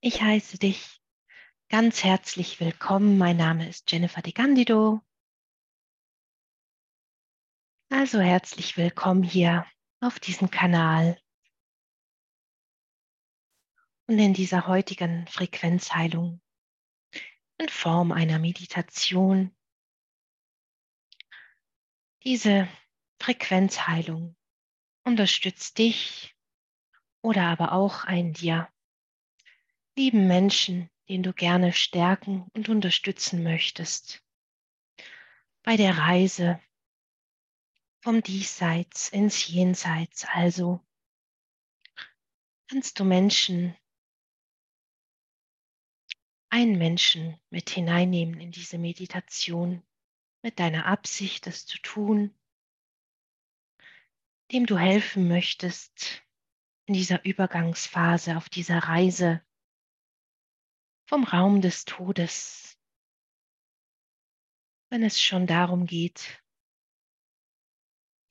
Ich heiße dich ganz herzlich willkommen. Mein Name ist Jennifer De Candido. Also herzlich willkommen hier auf diesem Kanal und in dieser heutigen Frequenzheilung in Form einer Meditation. Diese Frequenzheilung unterstützt dich oder aber auch einen dir lieben Menschen, den du gerne stärken und unterstützen möchtest. Bei der Reise vom Diesseits ins Jenseits also kannst du Menschen, einen Menschen mit hineinnehmen in diese Meditation mit deiner Absicht, das zu tun, dem du helfen möchtest in dieser Übergangsphase, auf dieser Reise vom Raum des Todes, wenn es schon darum geht,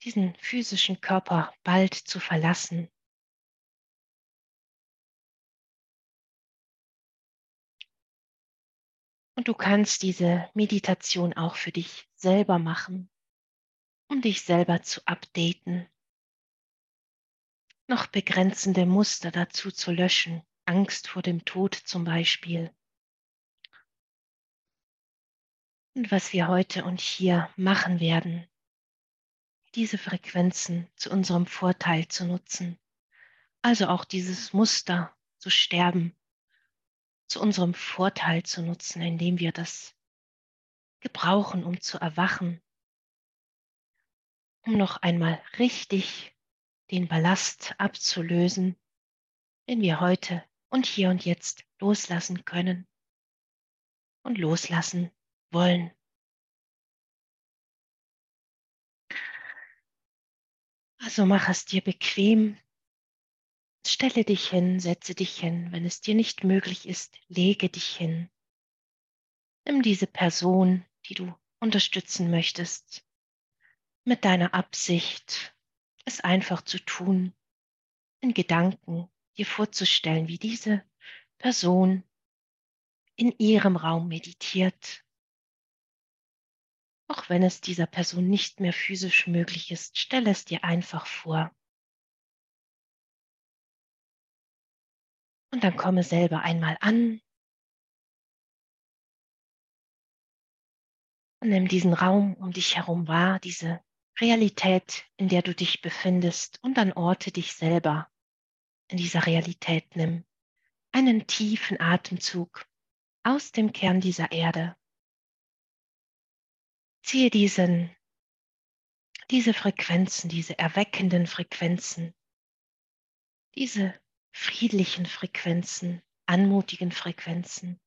diesen physischen Körper bald zu verlassen. Und du kannst diese Meditation auch für dich selber machen, um dich selber zu updaten, noch begrenzende Muster dazu zu löschen, Angst vor dem Tod zum Beispiel. Und was wir heute und hier machen werden, diese Frequenzen zu unserem Vorteil zu nutzen. Also auch dieses Muster zu sterben, zu unserem Vorteil zu nutzen, indem wir das gebrauchen, um zu erwachen, um noch einmal richtig den Ballast abzulösen, den wir heute und hier und jetzt loslassen können und loslassen wollen. Also mach es dir bequem. Stelle dich hin, setze dich hin. Wenn es dir nicht möglich ist, lege dich hin. Nimm diese Person, die du unterstützen möchtest, mit deiner Absicht, es einfach zu tun, in Gedanken dir vorzustellen, wie diese Person in ihrem Raum meditiert. Auch wenn es dieser Person nicht mehr physisch möglich ist, stelle es dir einfach vor. Und dann komme selber einmal an und nimm diesen Raum um dich herum wahr, diese Realität, in der du dich befindest und dann orte dich selber in dieser Realität nimm einen tiefen Atemzug aus dem Kern dieser Erde. Ziehe diesen, diese Frequenzen, diese erweckenden Frequenzen, diese friedlichen Frequenzen, anmutigen Frequenzen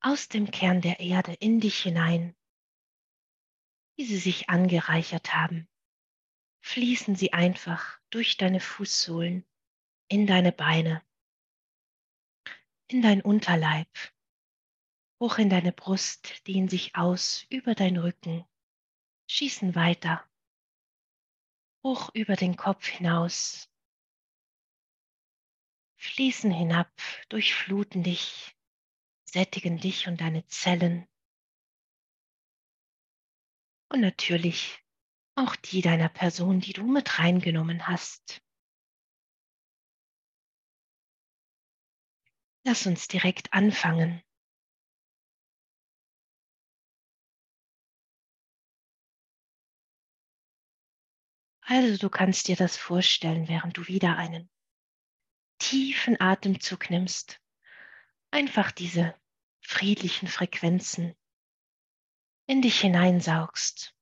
aus dem Kern der Erde in dich hinein, wie sie sich angereichert haben. Fließen sie einfach durch deine Fußsohlen in deine Beine, in dein Unterleib, hoch in deine Brust, dehnen sich aus über dein Rücken, schießen weiter, hoch über den Kopf hinaus, fließen hinab, durchfluten dich, sättigen dich und deine Zellen und natürlich auch die deiner Person, die du mit reingenommen hast. Lass uns direkt anfangen. Also du kannst dir das vorstellen, während du wieder einen tiefen Atemzug nimmst. Einfach diese friedlichen Frequenzen in dich hineinsaugst.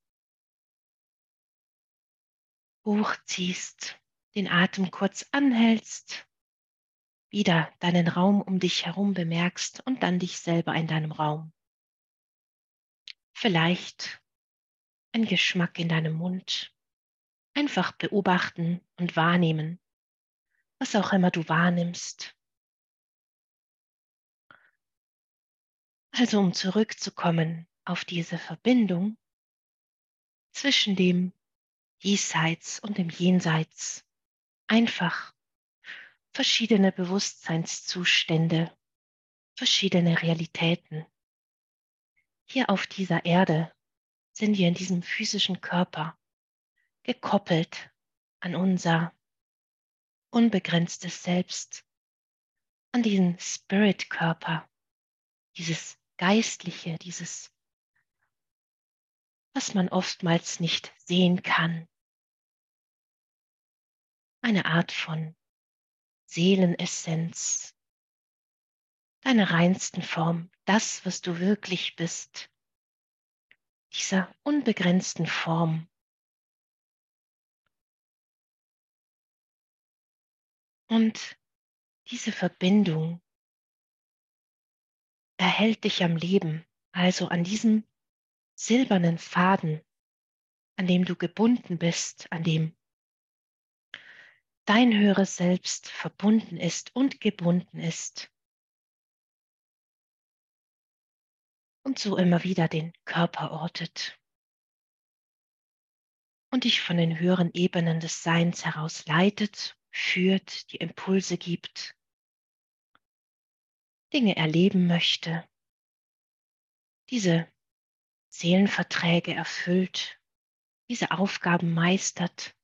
Hochziehst, den Atem kurz anhältst wieder deinen Raum um dich herum bemerkst und dann dich selber in deinem Raum. Vielleicht ein Geschmack in deinem Mund. Einfach beobachten und wahrnehmen, was auch immer du wahrnimmst. Also um zurückzukommen auf diese Verbindung zwischen dem Diesseits und dem Jenseits, einfach verschiedene Bewusstseinszustände, verschiedene Realitäten. Hier auf dieser Erde sind wir in diesem physischen Körper gekoppelt an unser unbegrenztes Selbst, an diesen Spirit-Körper, dieses Geistliche, dieses, was man oftmals nicht sehen kann. Eine Art von Seelenessenz, deine reinsten Form, das, was du wirklich bist, dieser unbegrenzten Form. Und diese Verbindung erhält dich am Leben, also an diesem silbernen Faden, an dem du gebunden bist, an dem dein höheres Selbst verbunden ist und gebunden ist. Und so immer wieder den Körper ortet und dich von den höheren Ebenen des Seins heraus leitet, führt, die Impulse gibt, Dinge erleben möchte, diese Seelenverträge erfüllt, diese Aufgaben meistert.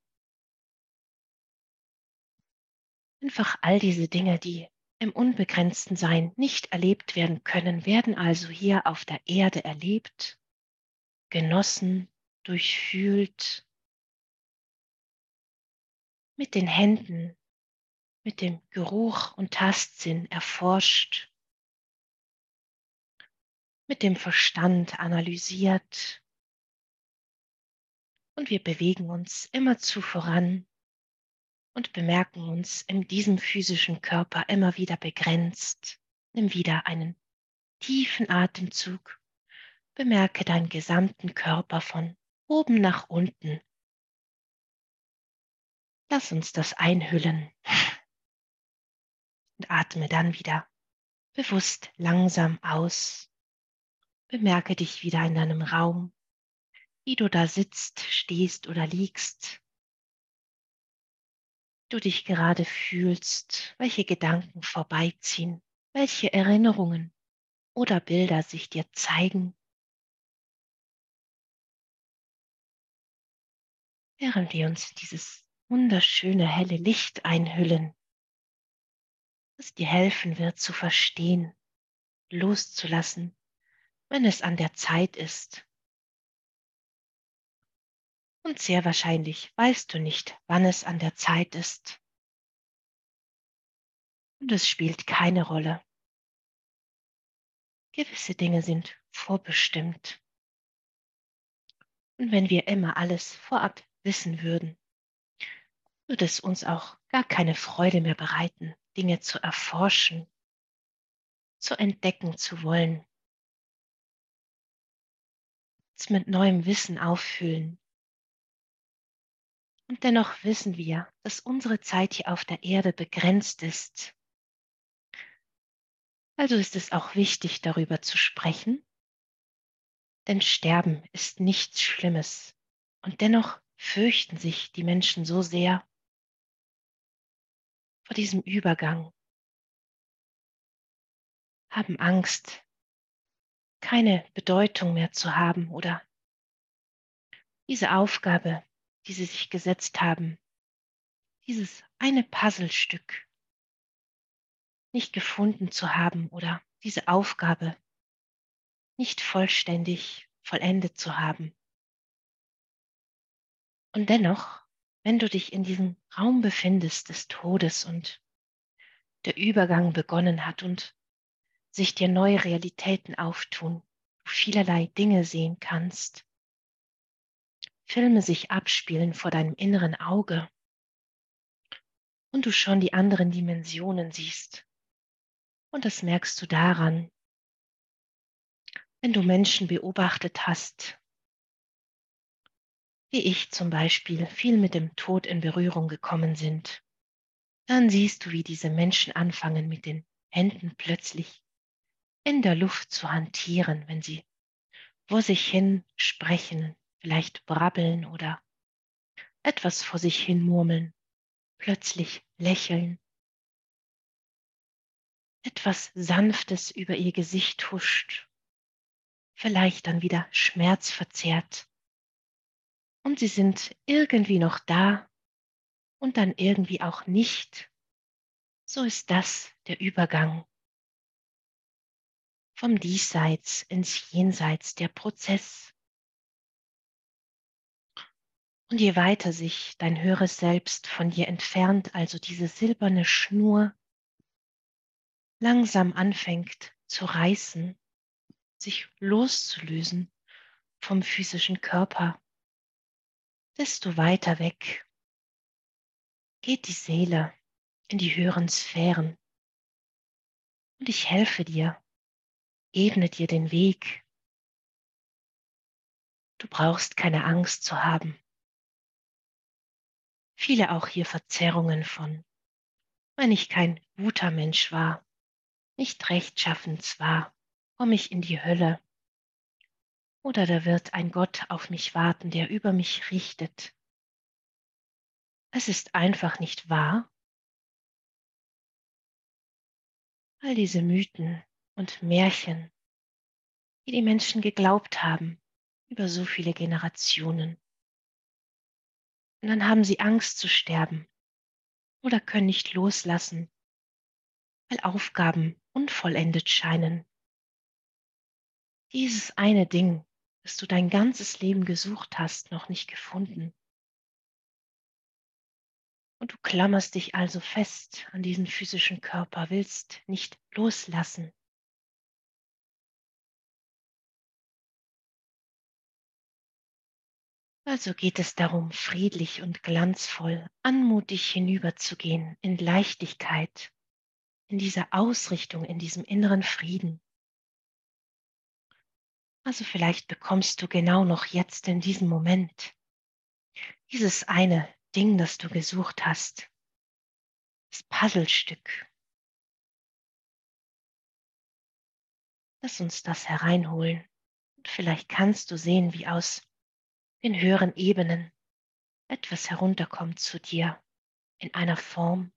Einfach all diese Dinge, die im unbegrenzten Sein nicht erlebt werden können, werden also hier auf der Erde erlebt, genossen, durchfühlt, mit den Händen, mit dem Geruch und Tastsinn erforscht mit dem Verstand analysiert. Und wir bewegen uns immerzu voran und bemerken uns in diesem physischen Körper immer wieder begrenzt. Nimm wieder einen tiefen Atemzug. Bemerke deinen gesamten Körper von oben nach unten. Lass uns das einhüllen und atme dann wieder bewusst langsam aus. Bemerke dich wieder in deinem Raum, wie du da sitzt, stehst oder liegst. Du dich gerade fühlst, welche Gedanken vorbeiziehen, welche Erinnerungen oder Bilder sich dir zeigen. Während wir uns dieses wunderschöne helle Licht einhüllen, das dir helfen wird zu verstehen, loszulassen, wenn es an der Zeit ist. Und sehr wahrscheinlich weißt du nicht, wann es an der Zeit ist. Und es spielt keine Rolle. Gewisse Dinge sind vorbestimmt. Und wenn wir immer alles vorab wissen würden, würde es uns auch gar keine Freude mehr bereiten, Dinge zu erforschen, zu entdecken zu wollen uns mit neuem Wissen auffüllen. Und dennoch wissen wir, dass unsere Zeit hier auf der Erde begrenzt ist. Also ist es auch wichtig, darüber zu sprechen, denn Sterben ist nichts Schlimmes. Und dennoch fürchten sich die Menschen so sehr vor diesem Übergang, haben Angst, keine Bedeutung mehr zu haben oder diese Aufgabe, die sie sich gesetzt haben, dieses eine Puzzlestück nicht gefunden zu haben oder diese Aufgabe nicht vollständig vollendet zu haben. Und dennoch, wenn du dich in diesem Raum befindest des Todes und der Übergang begonnen hat und sich dir neue Realitäten auftun, du vielerlei Dinge sehen kannst, Filme sich abspielen vor deinem inneren Auge und du schon die anderen Dimensionen siehst. Und das merkst du daran, wenn du Menschen beobachtet hast, wie ich zum Beispiel viel mit dem Tod in Berührung gekommen sind, dann siehst du, wie diese Menschen anfangen mit den Händen plötzlich in der Luft zu hantieren, wenn sie vor sich hin sprechen, vielleicht brabbeln oder etwas vor sich hin murmeln, plötzlich lächeln etwas Sanftes über ihr Gesicht huscht, vielleicht dann wieder schmerzverzerrt. Und sie sind irgendwie noch da und dann irgendwie auch nicht. So ist das der Übergang vom Diesseits ins Jenseits, der Prozess. Und je weiter sich dein höheres Selbst von dir entfernt, also diese silberne Schnur, langsam anfängt zu reißen, sich loszulösen vom physischen Körper, desto weiter weg geht die Seele in die höheren Sphären. Und ich helfe dir, ebne dir den Weg. Du brauchst keine Angst zu haben. Viele auch hier Verzerrungen von, wenn ich kein guter Mensch war, nicht rechtschaffens war, komme ich in die Hölle. Oder da wird ein Gott auf mich warten, der über mich richtet. Es ist einfach nicht wahr. All diese Mythen und Märchen, die die Menschen geglaubt haben über so viele Generationen. Und dann haben sie Angst zu sterben oder können nicht loslassen, weil Aufgaben unvollendet scheinen. Dieses eine Ding, das du dein ganzes Leben gesucht hast, noch nicht gefunden. Und du klammerst dich also fest an diesen physischen Körper, willst nicht loslassen. Also geht es darum, friedlich und glanzvoll, anmutig hinüberzugehen in Leichtigkeit, in dieser Ausrichtung, in diesem inneren Frieden. Also vielleicht bekommst du genau noch jetzt in diesem Moment dieses eine Ding, das du gesucht hast, das Puzzlestück. Lass uns das hereinholen. Und vielleicht kannst du sehen, wie aus den höheren Ebenen etwas herunterkommt zu dir in einer Form,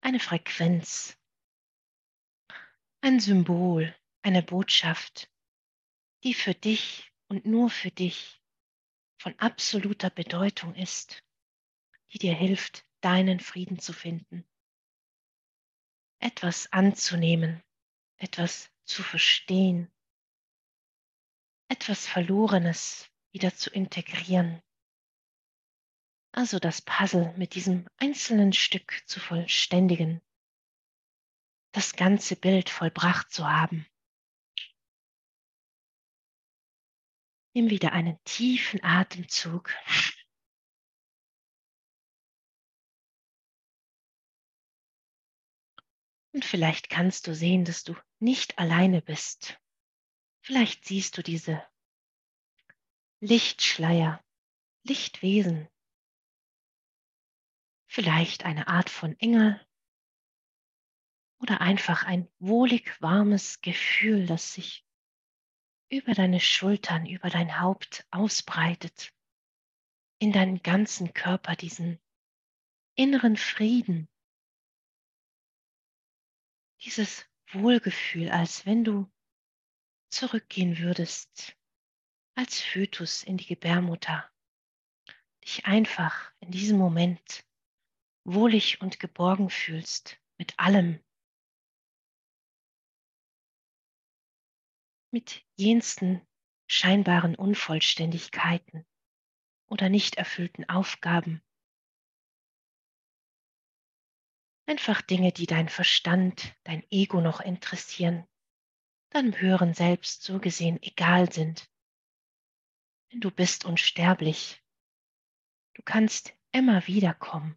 eine Frequenz, ein Symbol, eine Botschaft, die für dich und nur für dich von absoluter Bedeutung ist, die dir hilft, deinen Frieden zu finden, etwas anzunehmen, etwas zu verstehen, etwas Verlorenes wieder zu integrieren. Also das Puzzle mit diesem einzelnen Stück zu vollständigen, das ganze Bild vollbracht zu haben. Nimm wieder einen tiefen Atemzug. Und vielleicht kannst du sehen, dass du nicht alleine bist. Vielleicht siehst du diese Lichtschleier, Lichtwesen, vielleicht eine Art von Engel. Oder einfach ein wohlig warmes Gefühl, das sich über deine Schultern, über dein Haupt ausbreitet, in deinen ganzen Körper diesen inneren Frieden, dieses Wohlgefühl, als wenn du zurückgehen würdest als Fötus in die Gebärmutter, dich einfach in diesem Moment wohlig und geborgen fühlst mit allem, mit jensten scheinbaren Unvollständigkeiten oder nicht erfüllten Aufgaben. Einfach Dinge, die dein Verstand, dein Ego noch interessieren, deinem höheren Selbst so gesehen egal sind denn du bist unsterblich. Du kannst immer wiederkommen.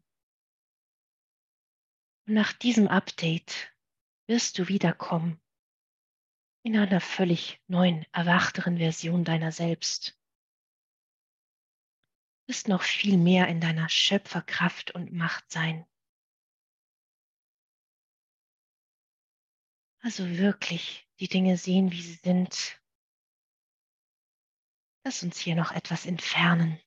Und nach diesem Update wirst du wiederkommen in einer völlig neuen, erwachteren Version deiner selbst. Du wirst noch viel mehr in deiner Schöpferkraft und Macht sein. Also wirklich die Dinge sehen, wie sie sind Lass uns hier noch etwas entfernen.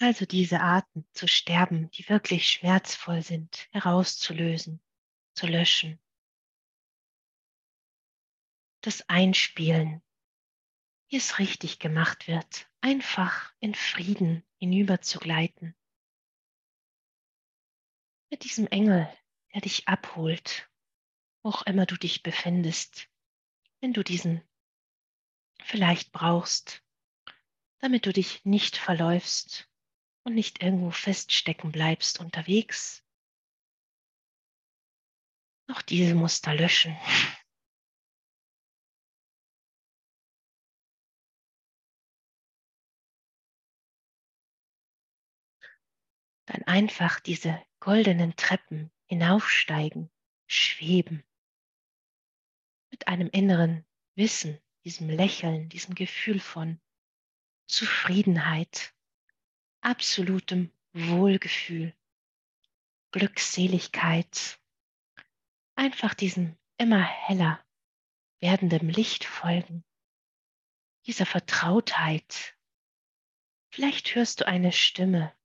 Also diese Arten zu sterben, die wirklich schmerzvoll sind, herauszulösen, zu löschen. Das Einspielen, wie es richtig gemacht wird, einfach in Frieden hinüber zu gleiten. Mit diesem Engel, der dich abholt, wo auch immer du dich befindest, wenn du diesen vielleicht brauchst, damit du dich nicht verläufst und nicht irgendwo feststecken bleibst unterwegs. Noch diese Muster löschen. Dann einfach diese goldenen Treppen hinaufsteigen, schweben. Mit einem inneren Wissen, diesem Lächeln, diesem Gefühl von Zufriedenheit, absolutem Wohlgefühl, Glückseligkeit, einfach diesem immer heller werdendem Licht folgen, dieser Vertrautheit. Vielleicht hörst du eine Stimme,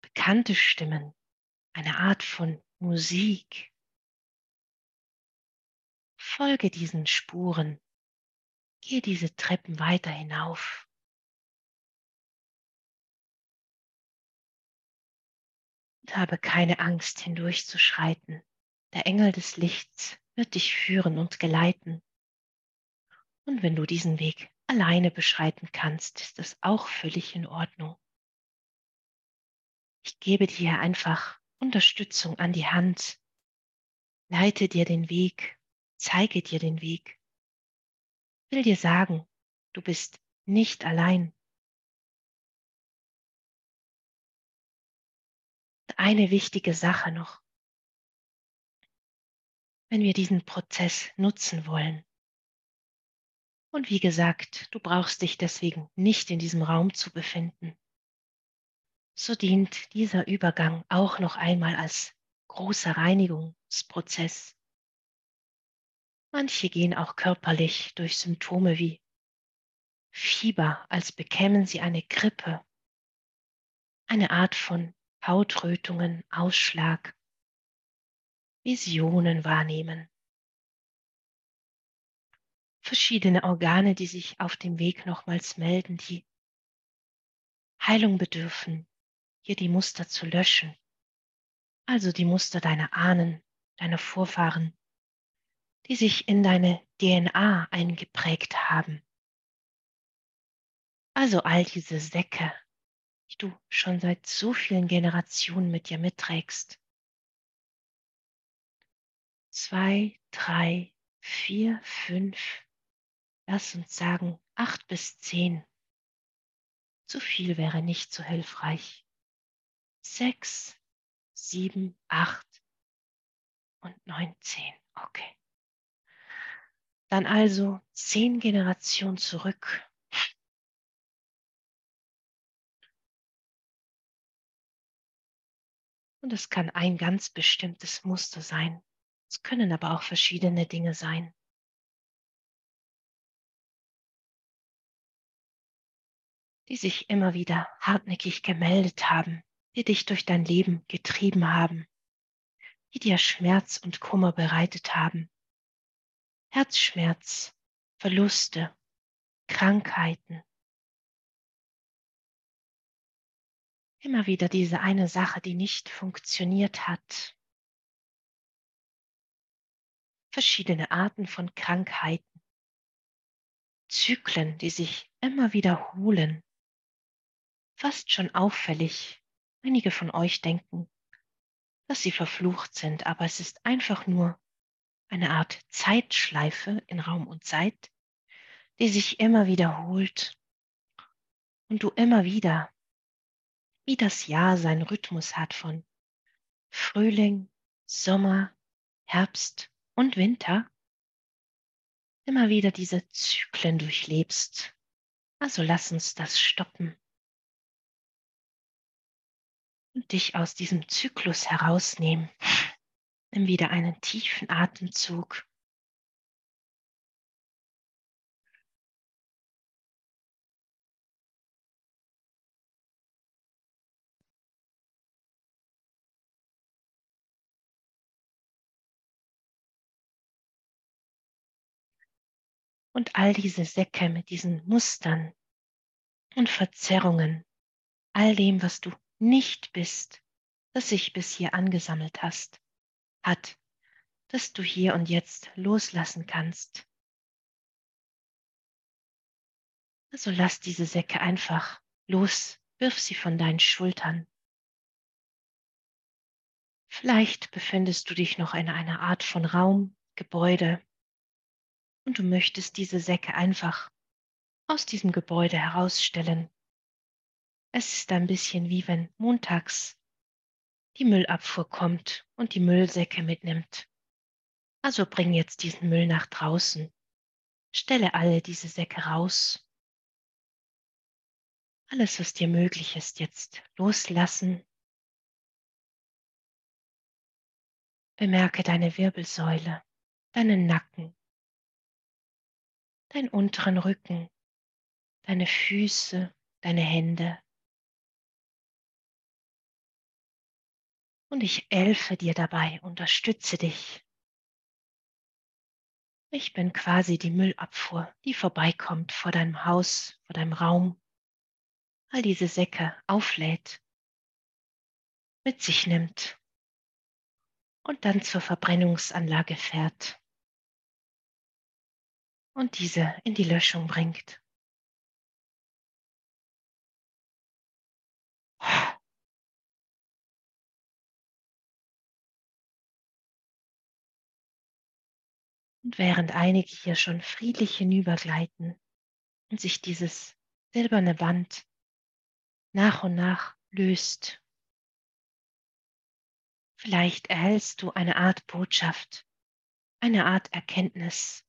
bekannte Stimmen, eine Art von Musik. Folge diesen Spuren, gehe diese Treppen weiter hinauf. Und habe keine Angst hindurchzuschreiten. Der Engel des Lichts wird dich führen und geleiten. Und wenn du diesen Weg alleine beschreiten kannst, ist das auch völlig in Ordnung. Ich gebe dir einfach Unterstützung an die Hand, leite dir den Weg, zeige dir den Weg, will dir sagen, du bist nicht allein. Eine wichtige Sache noch, wenn wir diesen Prozess nutzen wollen. Und wie gesagt, du brauchst dich deswegen nicht in diesem Raum zu befinden so dient dieser Übergang auch noch einmal als großer Reinigungsprozess. Manche gehen auch körperlich durch Symptome wie Fieber, als bekämen sie eine Grippe, eine Art von Hautrötungen, Ausschlag, Visionen wahrnehmen. Verschiedene Organe, die sich auf dem Weg nochmals melden, die Heilung bedürfen, hier die Muster zu löschen. Also die Muster deiner Ahnen, deiner Vorfahren, die sich in deine DNA eingeprägt haben. Also all diese Säcke, die du schon seit so vielen Generationen mit dir mitträgst. Zwei, drei, vier, fünf, lass uns sagen acht bis zehn. Zu viel wäre nicht so hilfreich sechs, sieben, acht und neun, zehn. Okay. Dann also zehn Generationen zurück. Und es kann ein ganz bestimmtes Muster sein. Es können aber auch verschiedene Dinge sein. die sich immer wieder hartnäckig gemeldet haben die dich durch dein Leben getrieben haben, die dir Schmerz und Kummer bereitet haben. Herzschmerz, Verluste, Krankheiten. Immer wieder diese eine Sache, die nicht funktioniert hat. Verschiedene Arten von Krankheiten. Zyklen, die sich immer wiederholen. Fast schon auffällig Einige von euch denken, dass sie verflucht sind, aber es ist einfach nur eine Art Zeitschleife in Raum und Zeit, die sich immer wiederholt und du immer wieder, wie das Jahr seinen Rhythmus hat von Frühling, Sommer, Herbst und Winter, immer wieder diese Zyklen durchlebst. Also lass uns das stoppen und dich aus diesem Zyklus herausnehmen. Nimm wieder einen tiefen Atemzug. Und all diese Säcke mit diesen Mustern und Verzerrungen, all dem, was du nicht bist, das sich bis hier angesammelt hast, hat, dass du hier und jetzt loslassen kannst. Also lass diese Säcke einfach los, wirf sie von deinen Schultern. Vielleicht befindest du dich noch in einer Art von Raum, Gebäude und du möchtest diese Säcke einfach aus diesem Gebäude herausstellen. Es ist ein bisschen wie wenn montags die Müllabfuhr kommt und die Müllsäcke mitnimmt. Also bring jetzt diesen Müll nach draußen. Stelle alle diese Säcke raus. Alles, was dir möglich ist, jetzt loslassen Bemerke deine Wirbelsäule, deinen Nacken, deinen unteren Rücken, deine Füße, deine Hände. Und ich helfe dir dabei, unterstütze dich. Ich bin quasi die Müllabfuhr, die vorbeikommt vor deinem Haus, vor deinem Raum, all diese Säcke auflädt, mit sich nimmt und dann zur Verbrennungsanlage fährt und diese in die Löschung bringt. Und während einige hier schon friedlich hinübergleiten und sich dieses silberne Band nach und nach löst Vielleicht erhältst du eine Art Botschaft, eine Art Erkenntnis,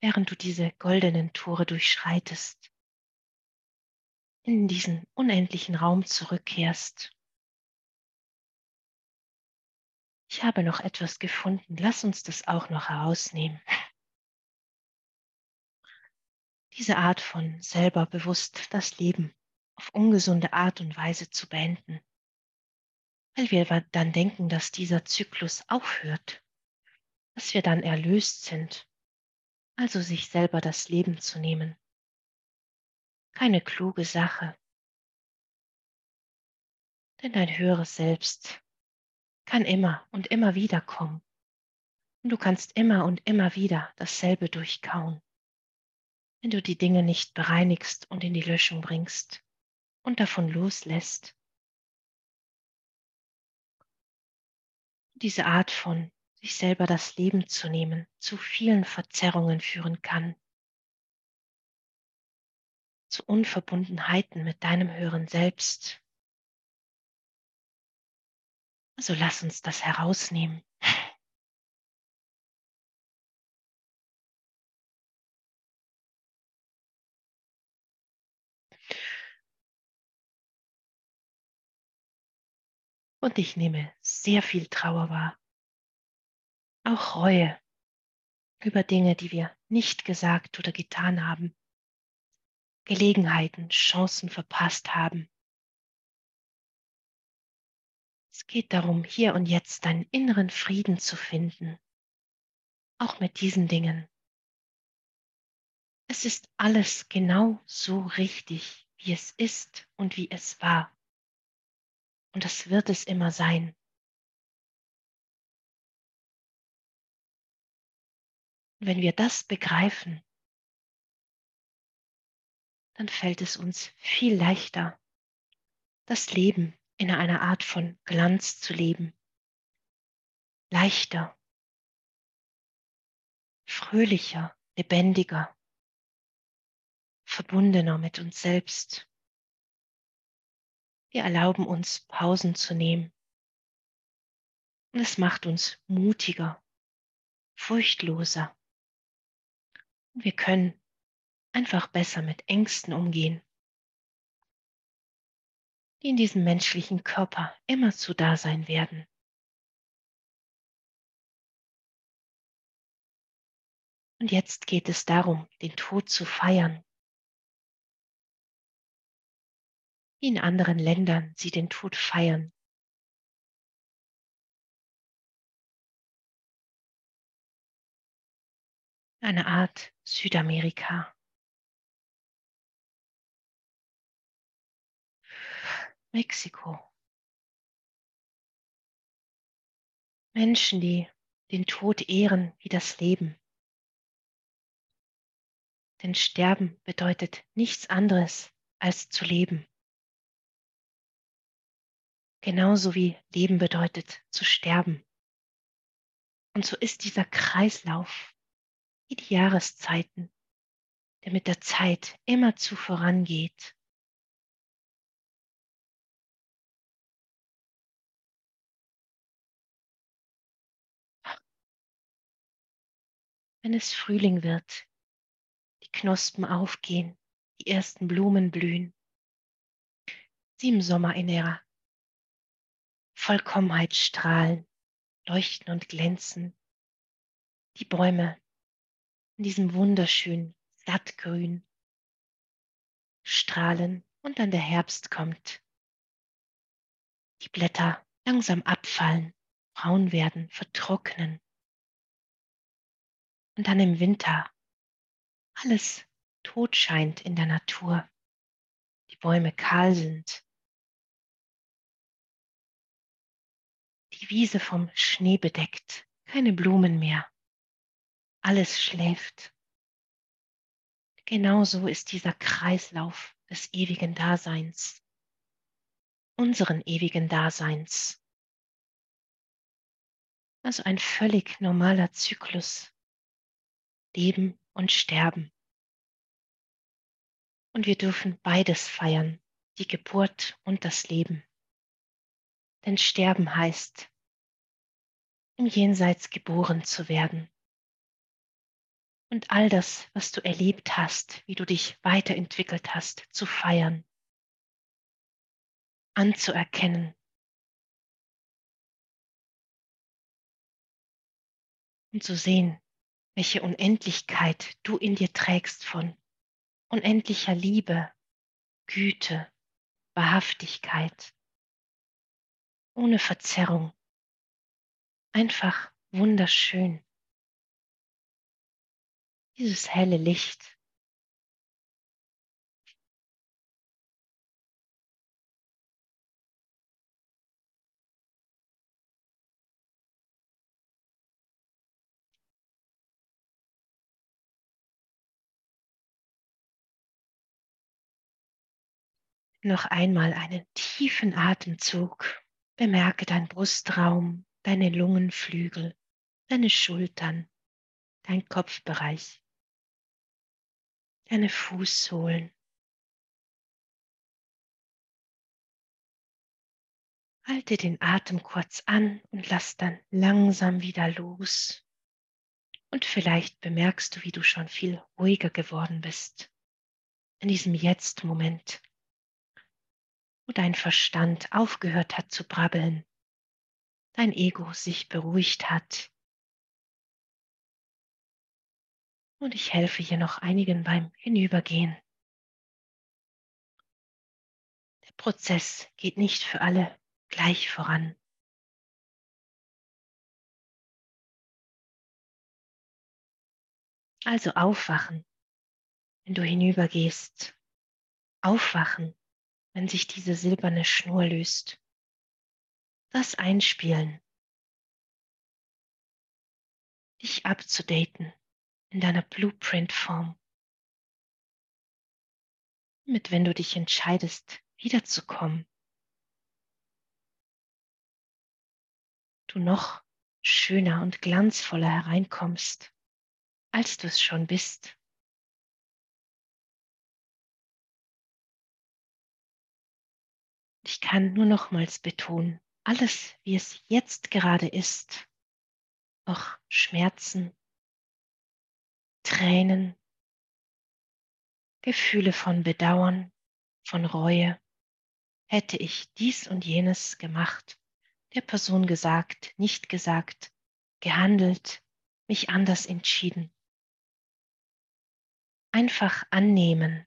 während du diese goldenen Tore durchschreitest, in diesen unendlichen Raum zurückkehrst. Ich habe noch etwas gefunden, lass uns das auch noch herausnehmen. Diese Art von selber bewusst das Leben auf ungesunde Art und Weise zu beenden weil wir dann denken, dass dieser Zyklus aufhört, dass wir dann erlöst sind, also sich selber das Leben zu nehmen. Keine kluge Sache, denn dein höheres Selbst kann immer und immer wieder kommen. Und du kannst immer und immer wieder dasselbe durchkauen, wenn du die Dinge nicht bereinigst und in die Löschung bringst und davon loslässt. Diese Art von sich selber das Leben zu nehmen zu vielen Verzerrungen führen kann, zu Unverbundenheiten mit deinem höheren Selbst. Also lass uns das herausnehmen. Und ich nehme sehr viel Trauer wahr. Auch Reue über Dinge, die wir nicht gesagt oder getan haben. Gelegenheiten, Chancen verpasst haben. Es geht darum, hier und jetzt deinen inneren Frieden zu finden, auch mit diesen Dingen. Es ist alles genau so richtig, wie es ist und wie es war. Und das wird es immer sein. wenn wir das begreifen, dann fällt es uns viel leichter, das Leben in einer Art von Glanz zu leben. Leichter, fröhlicher, lebendiger, verbundener mit uns selbst. Wir erlauben uns Pausen zu nehmen. Und es macht uns mutiger, furchtloser. Und wir können einfach besser mit Ängsten umgehen, die in diesem menschlichen Körper immer zu da sein werden. Und jetzt geht es darum, den Tod zu feiern. wie in anderen Ländern sie den Tod feiern. eine Art Südamerika. Mexiko. Menschen, die den Tod ehren wie das Leben. Denn Sterben bedeutet nichts anderes als zu leben. Genauso wie Leben bedeutet zu sterben. Und so ist dieser Kreislauf wie die Jahreszeiten, der mit der Zeit immerzu vorangeht. Wenn es Frühling wird, die Knospen aufgehen, die ersten Blumen blühen, sie im Sommer in ihrer Vollkommenheit strahlen, leuchten und glänzen, die Bäume in diesem wunderschönen Sattgrün strahlen und dann der Herbst kommt. Die Blätter langsam abfallen, braun werden, vertrocknen. Und dann im Winter alles tot scheint in der Natur. Die Bäume kahl sind. Die Wiese vom Schnee bedeckt, keine Blumen mehr. Alles schläft. Genauso ist dieser Kreislauf des ewigen Daseins, unseren ewigen Daseins. Also ein völlig normaler Zyklus. Leben und Sterben. Und wir dürfen beides feiern, die Geburt und das Leben. Denn Sterben heißt, im Jenseits geboren zu werden. Und all das, was du erlebt hast, wie du dich weiterentwickelt hast, zu feiern, anzuerkennen. Und zu sehen, welche Unendlichkeit du in dir trägst von unendlicher Liebe, Güte, Wahrhaftigkeit, ohne Verzerrung, einfach wunderschön. Dieses helle Licht. Noch einmal einen tiefen Atemzug. Bemerke deinen Brustraum, deine Lungenflügel, deine Schultern, dein Kopfbereich, deine Fußsohlen. Halte den Atem kurz an und lass dann langsam wieder los. Und vielleicht bemerkst du, wie du schon viel ruhiger geworden bist in diesem Jetzt-Moment wo dein Verstand aufgehört hat zu brabbeln, dein Ego sich beruhigt hat. Und ich helfe hier noch einigen beim Hinübergehen. Der Prozess geht nicht für alle gleich voran. Also aufwachen, wenn du hinübergehst. Aufwachen, wenn sich diese silberne Schnur löst. Das Einspielen. Dich abzudaten in deiner Blueprint-Form. Mit wenn du dich entscheidest, wiederzukommen. Du noch schöner und glanzvoller hereinkommst, als du es schon bist. Kann nur nochmals betonen, alles, wie es jetzt gerade ist, auch Schmerzen, Tränen, Gefühle von Bedauern, von Reue, hätte ich dies und jenes gemacht, der Person gesagt, nicht gesagt, gehandelt, mich anders entschieden. Einfach annehmen,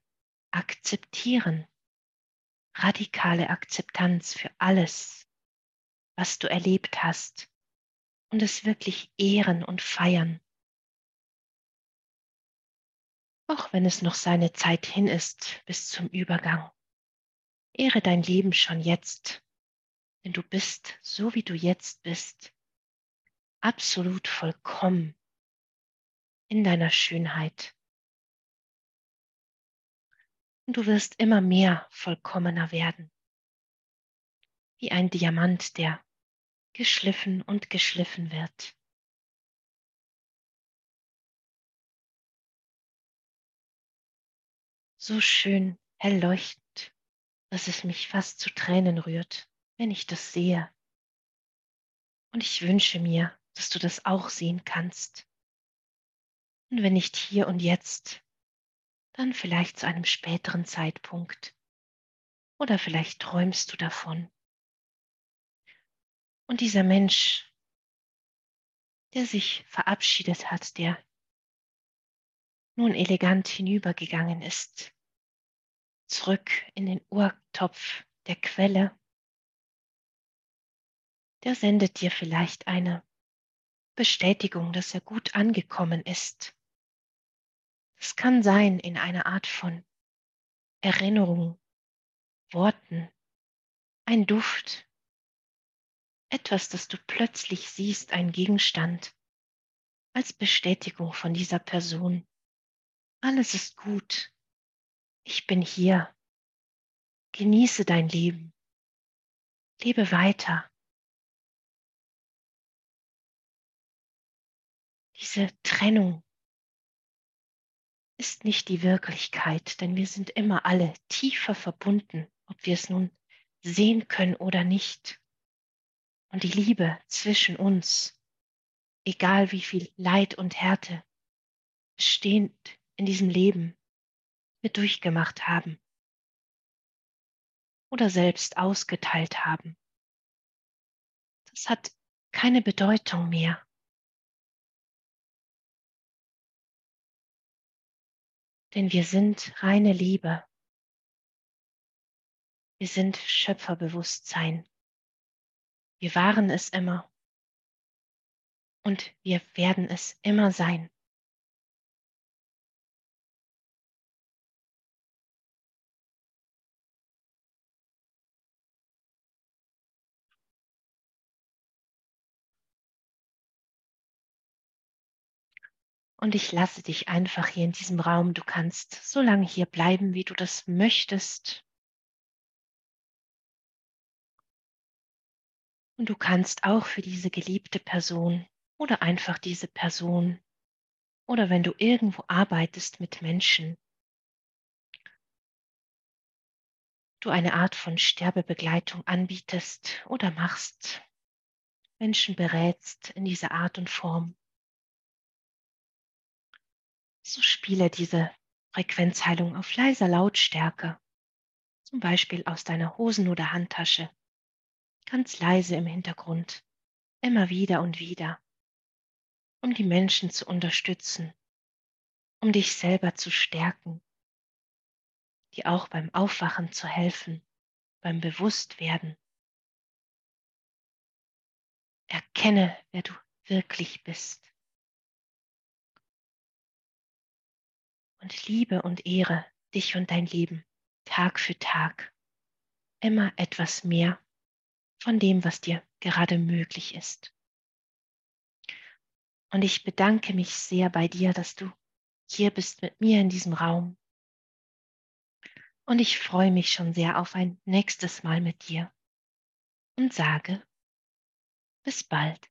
akzeptieren radikale Akzeptanz für alles, was du erlebt hast und es wirklich ehren und feiern. auch wenn es noch seine Zeit hin ist bis zum Übergang. Ehre dein Leben schon jetzt, denn du bist so, wie du jetzt bist, absolut vollkommen in deiner Schönheit. Du wirst immer mehr vollkommener werden, wie ein Diamant, der geschliffen und geschliffen wird. So schön hell leuchtend, dass es mich fast zu Tränen rührt, wenn ich das sehe. Und ich wünsche mir, dass du das auch sehen kannst. Und wenn nicht hier und jetzt, dann vielleicht zu einem späteren Zeitpunkt. Oder vielleicht träumst du davon. Und dieser Mensch, der sich verabschiedet hat, der nun elegant hinübergegangen ist, zurück in den Urtopf der Quelle, der sendet dir vielleicht eine Bestätigung, dass er gut angekommen ist. Es kann sein in einer Art von Erinnerung, Worten, ein Duft, etwas, das du plötzlich siehst, ein Gegenstand, als Bestätigung von dieser Person. Alles ist gut. Ich bin hier. Genieße dein Leben. Lebe weiter. Diese Trennung ist nicht die Wirklichkeit, denn wir sind immer alle tiefer verbunden, ob wir es nun sehen können oder nicht. Und die Liebe zwischen uns, egal wie viel Leid und Härte bestehend in diesem Leben wir durchgemacht haben oder selbst ausgeteilt haben, das hat keine Bedeutung mehr. Denn wir sind reine Liebe. Wir sind Schöpferbewusstsein. Wir waren es immer und wir werden es immer sein. Und ich lasse dich einfach hier in diesem Raum. Du kannst so lange hier bleiben, wie du das möchtest. Und du kannst auch für diese geliebte Person oder einfach diese Person oder wenn du irgendwo arbeitest mit Menschen, du eine Art von Sterbebegleitung anbietest oder machst, Menschen berätst in dieser Art und Form. So spiele diese Frequenzheilung auf leiser Lautstärke, zum Beispiel aus deiner Hosen- oder Handtasche ganz leise im Hintergrund, immer wieder und wieder, um die Menschen zu unterstützen, um dich selber zu stärken, dir auch beim Aufwachen zu helfen, beim Bewusstwerden. Erkenne, wer du wirklich bist. Und liebe und ehre dich und dein Leben Tag für Tag immer etwas mehr von dem, was dir gerade möglich ist. Und ich bedanke mich sehr bei dir, dass du hier bist mit mir in diesem Raum. Und ich freue mich schon sehr auf ein nächstes Mal mit dir und sage bis bald.